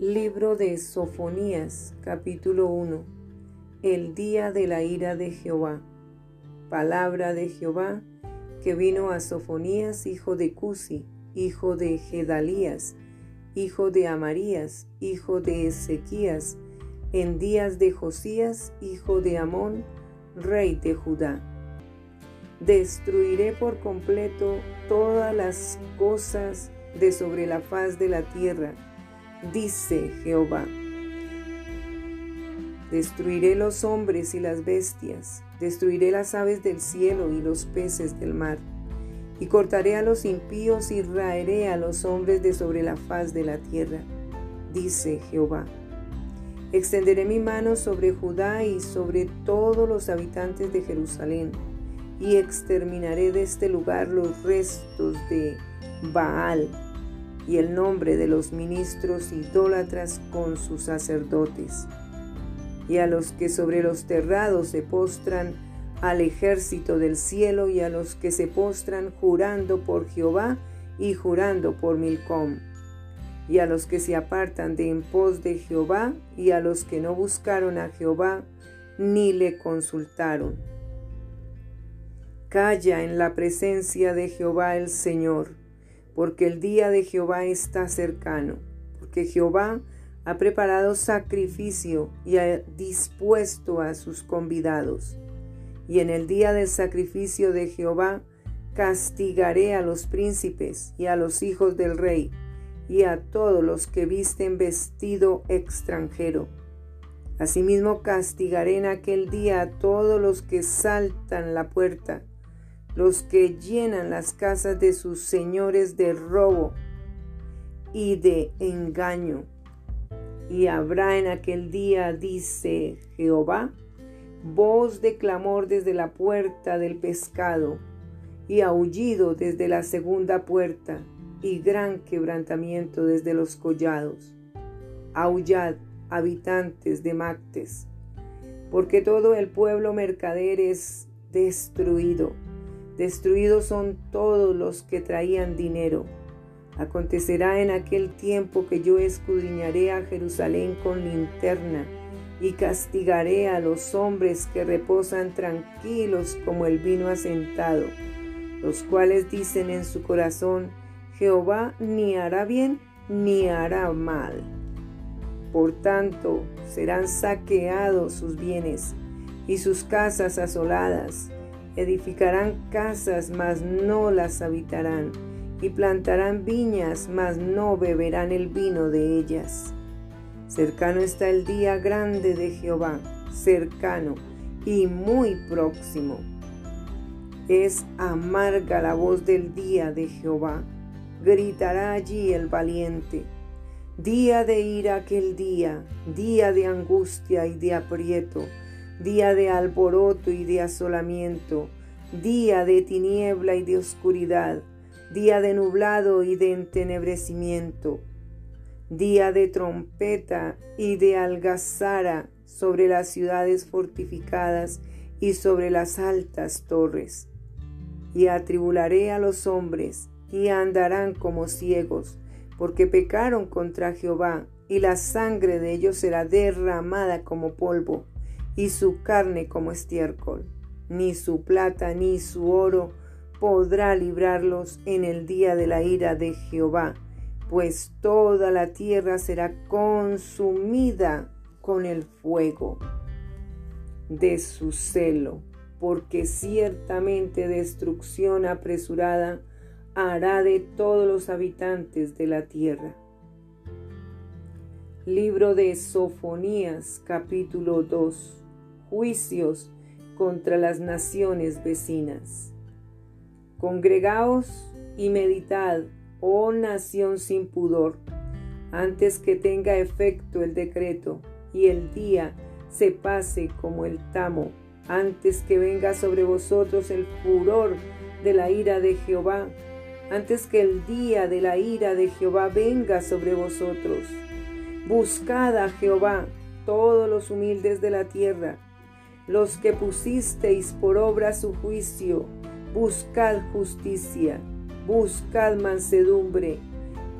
Libro de Sofonías, capítulo 1. El día de la ira de Jehová. Palabra de Jehová que vino a Sofonías, hijo de Cusi, hijo de Gedalías, hijo de Amarías, hijo de Ezequías, en días de Josías, hijo de Amón, rey de Judá. Destruiré por completo todas las cosas de sobre la faz de la tierra, dice Jehová. Destruiré los hombres y las bestias, destruiré las aves del cielo y los peces del mar, y cortaré a los impíos y raeré a los hombres de sobre la faz de la tierra, dice Jehová. Extenderé mi mano sobre Judá y sobre todos los habitantes de Jerusalén, y exterminaré de este lugar los restos de Baal y el nombre de los ministros idólatras con sus sacerdotes, y a los que sobre los terrados se postran al ejército del cielo y a los que se postran jurando por Jehová y jurando por Milcom, y a los que se apartan de en pos de Jehová y a los que no buscaron a Jehová ni le consultaron. Calla en la presencia de Jehová el Señor porque el día de Jehová está cercano, porque Jehová ha preparado sacrificio y ha dispuesto a sus convidados. Y en el día del sacrificio de Jehová castigaré a los príncipes y a los hijos del rey y a todos los que visten vestido extranjero. Asimismo castigaré en aquel día a todos los que saltan la puerta los que llenan las casas de sus señores de robo y de engaño. Y habrá en aquel día, dice Jehová, voz de clamor desde la puerta del pescado, y aullido desde la segunda puerta, y gran quebrantamiento desde los collados. Aullad, habitantes de Mactes, porque todo el pueblo mercader es destruido Destruidos son todos los que traían dinero. Acontecerá en aquel tiempo que yo escudriñaré a Jerusalén con linterna y castigaré a los hombres que reposan tranquilos como el vino asentado, los cuales dicen en su corazón, Jehová ni hará bien ni hará mal. Por tanto, serán saqueados sus bienes y sus casas asoladas Edificarán casas, mas no las habitarán, y plantarán viñas, mas no beberán el vino de ellas. Cercano está el día grande de Jehová, cercano y muy próximo. Es amarga la voz del día de Jehová, gritará allí el valiente. Día de ira aquel día, día de angustia y de aprieto, día de alboroto y de asolamiento, día de tiniebla y de oscuridad, día de nublado y de entenebrecimiento, día de trompeta y de algazara sobre las ciudades fortificadas y sobre las altas torres. Y atribularé a los hombres, y andarán como ciegos, porque pecaron contra Jehová, y la sangre de ellos será derramada como polvo y su carne como estiércol. Ni su plata ni su oro podrá librarlos en el día de la ira de Jehová, pues toda la tierra será consumida con el fuego de su celo, porque ciertamente destrucción apresurada hará de todos los habitantes de la tierra. Libro de Sofonías capítulo 2 juicios contra las naciones vecinas. Congregaos y meditad, oh nación sin pudor, antes que tenga efecto el decreto y el día se pase como el tamo, antes que venga sobre vosotros el furor de la ira de Jehová, antes que el día de la ira de Jehová venga sobre vosotros. Buscad a Jehová todos los humildes de la tierra, los que pusisteis por obra su juicio, buscad justicia, buscad mansedumbre,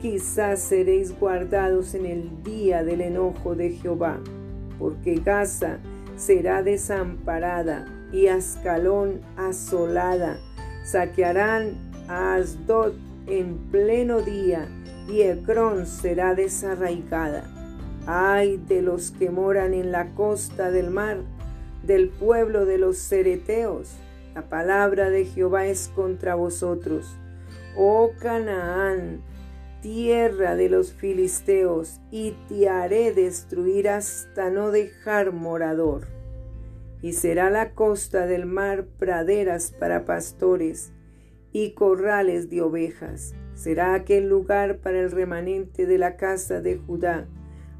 quizás seréis guardados en el día del enojo de Jehová, porque Gaza será desamparada y Ascalón asolada. Saquearán a Asdod en pleno día y Ecrón será desarraigada. Ay de los que moran en la costa del mar, del pueblo de los cereteos. La palabra de Jehová es contra vosotros. Oh Canaán, tierra de los filisteos, y te haré destruir hasta no dejar morador. Y será la costa del mar praderas para pastores y corrales de ovejas. Será aquel lugar para el remanente de la casa de Judá.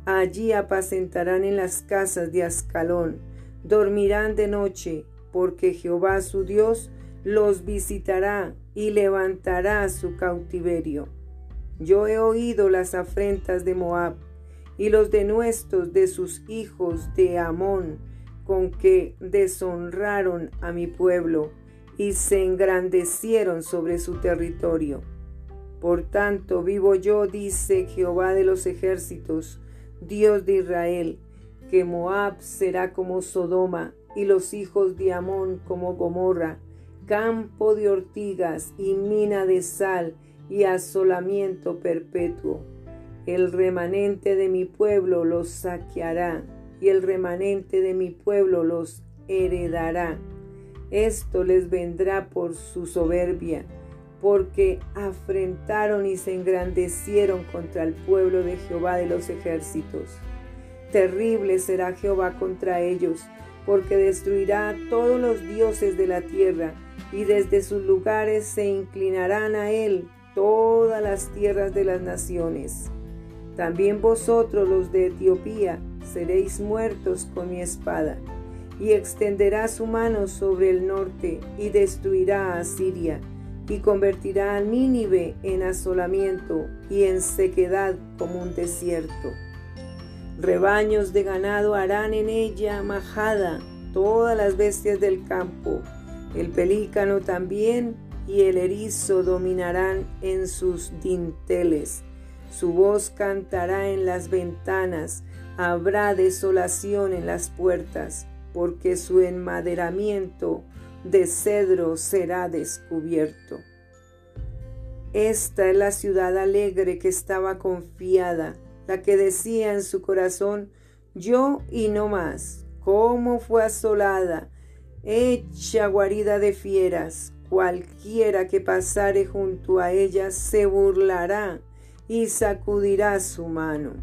Allí apacentarán en las casas de Ascalón, dormirán de noche, porque Jehová su Dios los visitará y levantará su cautiverio. Yo he oído las afrentas de Moab y los denuestos de sus hijos de Amón, con que deshonraron a mi pueblo y se engrandecieron sobre su territorio. Por tanto, vivo yo, dice Jehová de los ejércitos, Dios de Israel, que Moab será como Sodoma y los hijos de Amón como Gomorra, campo de ortigas y mina de sal y asolamiento perpetuo. El remanente de mi pueblo los saqueará y el remanente de mi pueblo los heredará. Esto les vendrá por su soberbia, porque afrentaron y se engrandecieron contra el pueblo de Jehová de los ejércitos. Terrible será Jehová contra ellos, porque destruirá a todos los dioses de la tierra, y desde sus lugares se inclinarán a él todas las tierras de las naciones. También vosotros los de Etiopía seréis muertos con mi espada, y extenderá su mano sobre el norte y destruirá a Siria, y convertirá a Nínive en asolamiento y en sequedad como un desierto. Rebaños de ganado harán en ella majada todas las bestias del campo, el pelícano también y el erizo dominarán en sus dinteles. Su voz cantará en las ventanas, habrá desolación en las puertas, porque su enmaderamiento de cedro será descubierto. Esta es la ciudad alegre que estaba confiada, la que decía en su corazón, yo y no más, cómo fue asolada, hecha guarida de fieras, Cualquiera que pasare junto a ella se burlará y sacudirá su mano.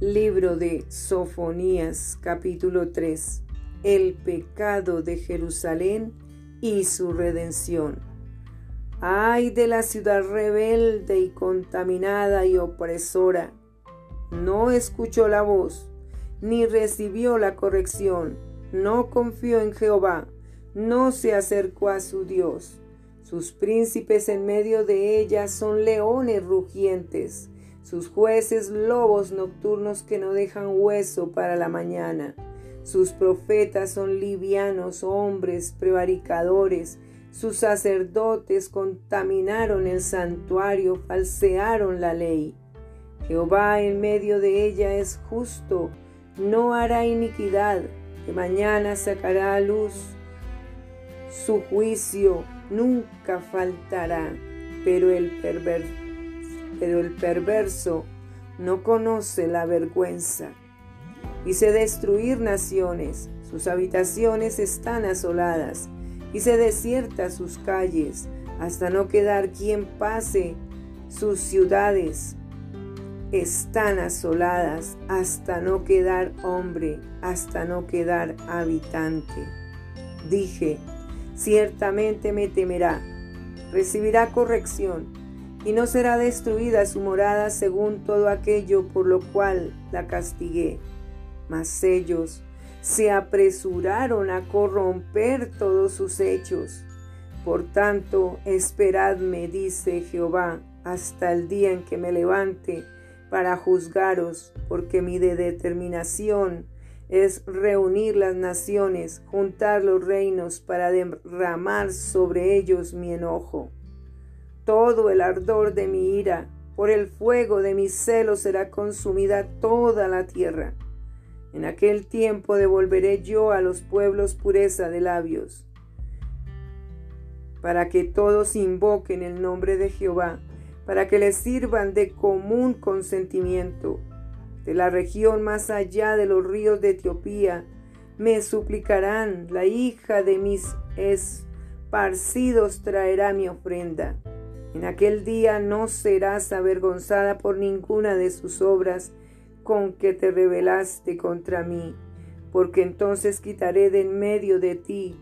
Libro de Sofonías capítulo 3 El pecado de Jerusalén y su redención. Ay de la ciudad rebelde y contaminada y opresora. No escuchó la voz, ni recibió la corrección, no confió en Jehová no se acercó a su Dios. Sus príncipes en medio de ella son leones rugientes, sus jueces lobos nocturnos que no dejan hueso para la mañana. Sus profetas son livianos hombres prevaricadores, sus sacerdotes contaminaron el santuario, falsearon la ley. Jehová en medio de ella es justo, no hará iniquidad, que mañana sacará a luz su juicio nunca faltará, pero el, pero el perverso no conoce la vergüenza. Hice destruir naciones, sus habitaciones están asoladas, hice desiertas sus calles, hasta no quedar quien pase. Sus ciudades están asoladas, hasta no quedar hombre, hasta no quedar habitante. Dije, ciertamente me temerá, recibirá corrección, y no será destruida su morada según todo aquello por lo cual la castigué. Mas ellos se apresuraron a corromper todos sus hechos. Por tanto, esperadme, dice Jehová, hasta el día en que me levante para juzgaros, porque mi determinación es reunir las naciones, juntar los reinos para derramar sobre ellos mi enojo. todo el ardor de mi ira, por el fuego de mi celo será consumida toda la tierra. En aquel tiempo devolveré yo a los pueblos pureza de labios, para que todos invoquen el nombre de Jehová, para que les sirvan de común consentimiento. De la región más allá de los ríos de Etiopía, me suplicarán, la hija de mis esparcidos traerá mi ofrenda. En aquel día no serás avergonzada por ninguna de sus obras con que te rebelaste contra mí, porque entonces quitaré de en medio de ti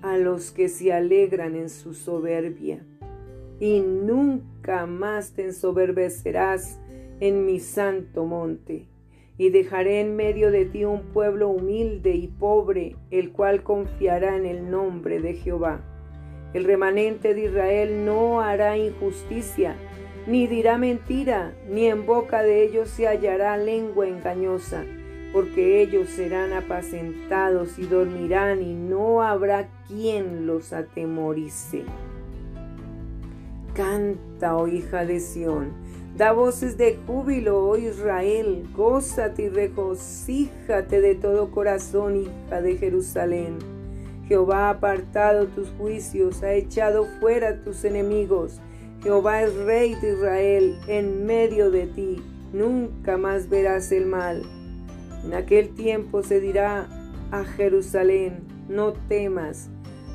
a los que se alegran en su soberbia, y nunca más te ensoberbecerás en mi santo monte. Y dejaré en medio de ti un pueblo humilde y pobre, el cual confiará en el nombre de Jehová. El remanente de Israel no hará injusticia, ni dirá mentira, ni en boca de ellos se hallará lengua engañosa, porque ellos serán apacentados y dormirán y no habrá quien los atemorice. Canta, oh hija de Sión, da voces de júbilo, oh Israel, gózate y regocíjate de todo corazón, hija de Jerusalén Jehová ha apartado tus juicios, ha echado fuera tus enemigos. Jehová es rey de Israel en medio de ti. Nunca más verás el mal. En aquel tiempo se dirá a Jerusalén, no temas.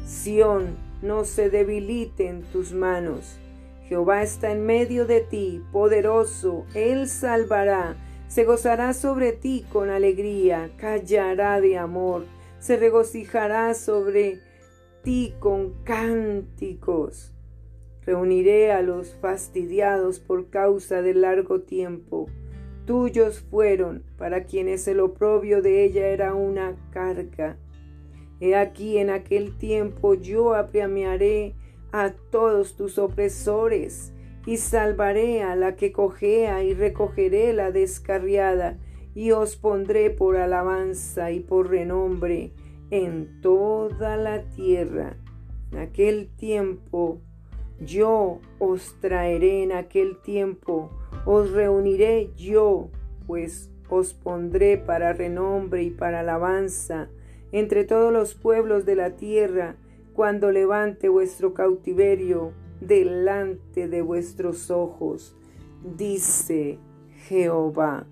Sión, no se debiliten tus manos. Jehová está en medio de ti, poderoso, Él salvará, se gozará sobre ti con alegría, callará de amor se regocijará sobre ti con cánticos. Reuniré a los fastidiados por causa del largo tiempo. Tuyos fueron, para quienes el oprobio de ella era una carga. He aquí en aquel tiempo yo apremiaré a todos tus opresores, y salvaré a la que cojea, y recogeré la descarriada, y os pondré por alabanza y por renombre en toda la tierra. En aquel tiempo yo os traeré en aquel tiempo, os reuniré yo, pues os pondré para renombre y para alabanza entre todos los pueblos de la tierra, cuando levante vuestro cautiverio delante de vuestros ojos, dice Jehová.